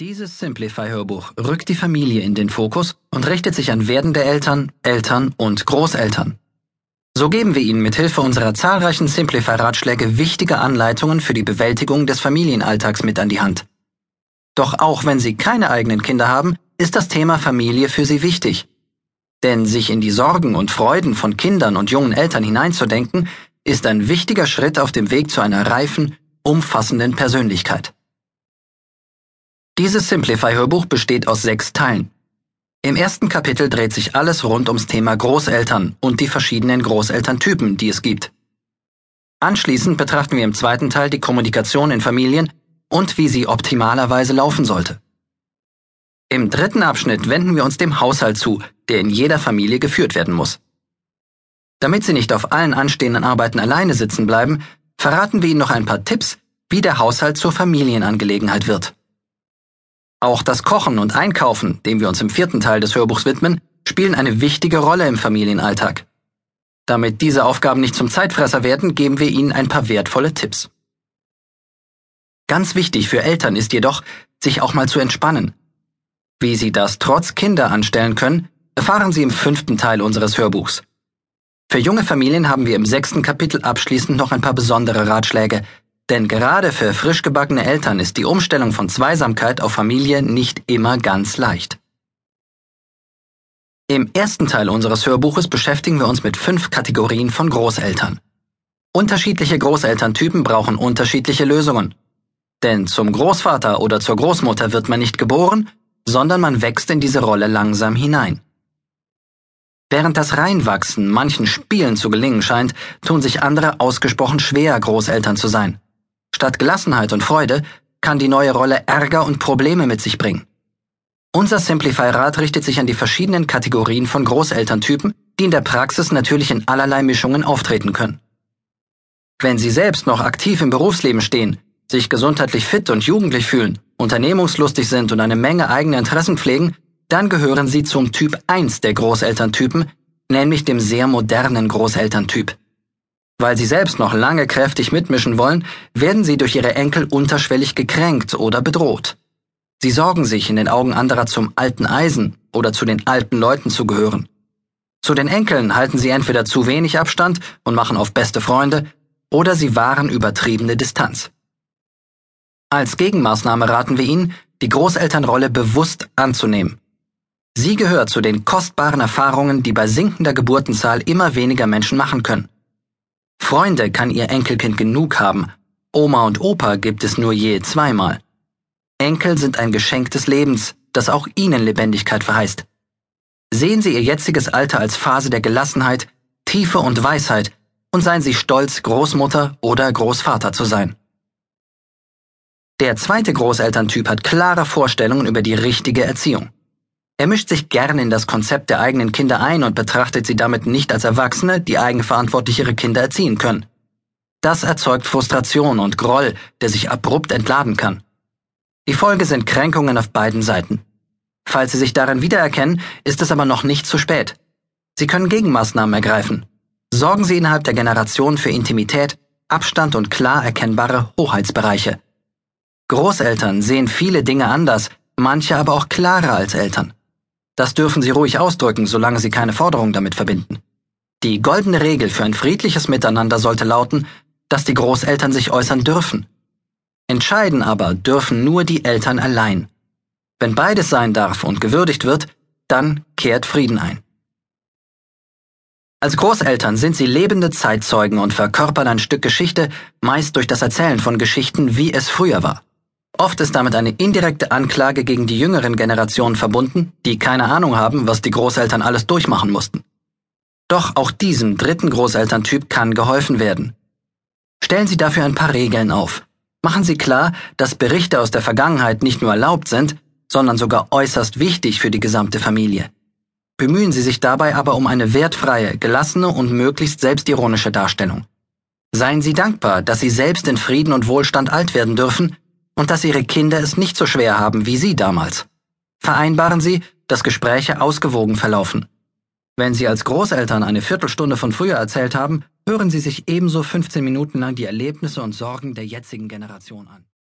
Dieses Simplify-Hörbuch rückt die Familie in den Fokus und richtet sich an werdende Eltern, Eltern und Großeltern. So geben wir Ihnen mit Hilfe unserer zahlreichen Simplify-Ratschläge wichtige Anleitungen für die Bewältigung des Familienalltags mit an die Hand. Doch auch wenn Sie keine eigenen Kinder haben, ist das Thema Familie für Sie wichtig. Denn sich in die Sorgen und Freuden von Kindern und jungen Eltern hineinzudenken, ist ein wichtiger Schritt auf dem Weg zu einer reifen, umfassenden Persönlichkeit. Dieses Simplify-Hörbuch besteht aus sechs Teilen. Im ersten Kapitel dreht sich alles rund ums Thema Großeltern und die verschiedenen Großelterntypen, die es gibt. Anschließend betrachten wir im zweiten Teil die Kommunikation in Familien und wie sie optimalerweise laufen sollte. Im dritten Abschnitt wenden wir uns dem Haushalt zu, der in jeder Familie geführt werden muss. Damit Sie nicht auf allen anstehenden Arbeiten alleine sitzen bleiben, verraten wir Ihnen noch ein paar Tipps, wie der Haushalt zur Familienangelegenheit wird. Auch das Kochen und Einkaufen, dem wir uns im vierten Teil des Hörbuchs widmen, spielen eine wichtige Rolle im Familienalltag. Damit diese Aufgaben nicht zum Zeitfresser werden, geben wir Ihnen ein paar wertvolle Tipps. Ganz wichtig für Eltern ist jedoch, sich auch mal zu entspannen. Wie Sie das trotz Kinder anstellen können, erfahren Sie im fünften Teil unseres Hörbuchs. Für junge Familien haben wir im sechsten Kapitel abschließend noch ein paar besondere Ratschläge, denn gerade für frisch gebackene Eltern ist die Umstellung von Zweisamkeit auf Familie nicht immer ganz leicht. Im ersten Teil unseres Hörbuches beschäftigen wir uns mit fünf Kategorien von Großeltern. Unterschiedliche Großelterntypen brauchen unterschiedliche Lösungen. Denn zum Großvater oder zur Großmutter wird man nicht geboren, sondern man wächst in diese Rolle langsam hinein. Während das Reinwachsen manchen Spielen zu gelingen scheint, tun sich andere ausgesprochen schwer, Großeltern zu sein. Statt Gelassenheit und Freude kann die neue Rolle Ärger und Probleme mit sich bringen. Unser Simplify-Rat richtet sich an die verschiedenen Kategorien von Großelterntypen, die in der Praxis natürlich in allerlei Mischungen auftreten können. Wenn Sie selbst noch aktiv im Berufsleben stehen, sich gesundheitlich fit und jugendlich fühlen, unternehmungslustig sind und eine Menge eigene Interessen pflegen, dann gehören Sie zum Typ 1 der Großelterntypen, nämlich dem sehr modernen Großelterntyp. Weil sie selbst noch lange kräftig mitmischen wollen, werden sie durch ihre Enkel unterschwellig gekränkt oder bedroht. Sie sorgen sich in den Augen anderer zum alten Eisen oder zu den alten Leuten zu gehören. Zu den Enkeln halten sie entweder zu wenig Abstand und machen auf beste Freunde, oder sie wahren übertriebene Distanz. Als Gegenmaßnahme raten wir Ihnen, die Großelternrolle bewusst anzunehmen. Sie gehört zu den kostbaren Erfahrungen, die bei sinkender Geburtenzahl immer weniger Menschen machen können. Freunde kann ihr Enkelkind genug haben, Oma und Opa gibt es nur je zweimal. Enkel sind ein Geschenk des Lebens, das auch ihnen Lebendigkeit verheißt. Sehen Sie Ihr jetziges Alter als Phase der Gelassenheit, Tiefe und Weisheit und seien Sie stolz, Großmutter oder Großvater zu sein. Der zweite Großelterntyp hat klare Vorstellungen über die richtige Erziehung. Er mischt sich gern in das Konzept der eigenen Kinder ein und betrachtet sie damit nicht als Erwachsene, die eigenverantwortlich ihre Kinder erziehen können. Das erzeugt Frustration und Groll, der sich abrupt entladen kann. Die Folge sind Kränkungen auf beiden Seiten. Falls Sie sich darin wiedererkennen, ist es aber noch nicht zu spät. Sie können Gegenmaßnahmen ergreifen. Sorgen Sie innerhalb der Generation für Intimität, Abstand und klar erkennbare Hoheitsbereiche. Großeltern sehen viele Dinge anders, manche aber auch klarer als Eltern. Das dürfen Sie ruhig ausdrücken, solange Sie keine Forderung damit verbinden. Die goldene Regel für ein friedliches Miteinander sollte lauten, dass die Großeltern sich äußern dürfen. Entscheiden aber dürfen nur die Eltern allein. Wenn beides sein darf und gewürdigt wird, dann kehrt Frieden ein. Als Großeltern sind sie lebende Zeitzeugen und verkörpern ein Stück Geschichte, meist durch das Erzählen von Geschichten, wie es früher war. Oft ist damit eine indirekte Anklage gegen die jüngeren Generationen verbunden, die keine Ahnung haben, was die Großeltern alles durchmachen mussten. Doch auch diesem dritten Großelterntyp kann geholfen werden. Stellen Sie dafür ein paar Regeln auf. Machen Sie klar, dass Berichte aus der Vergangenheit nicht nur erlaubt sind, sondern sogar äußerst wichtig für die gesamte Familie. Bemühen Sie sich dabei aber um eine wertfreie, gelassene und möglichst selbstironische Darstellung. Seien Sie dankbar, dass Sie selbst in Frieden und Wohlstand alt werden dürfen und dass Ihre Kinder es nicht so schwer haben wie Sie damals. Vereinbaren Sie, dass Gespräche ausgewogen verlaufen. Wenn Sie als Großeltern eine Viertelstunde von früher erzählt haben, hören Sie sich ebenso 15 Minuten lang die Erlebnisse und Sorgen der jetzigen Generation an.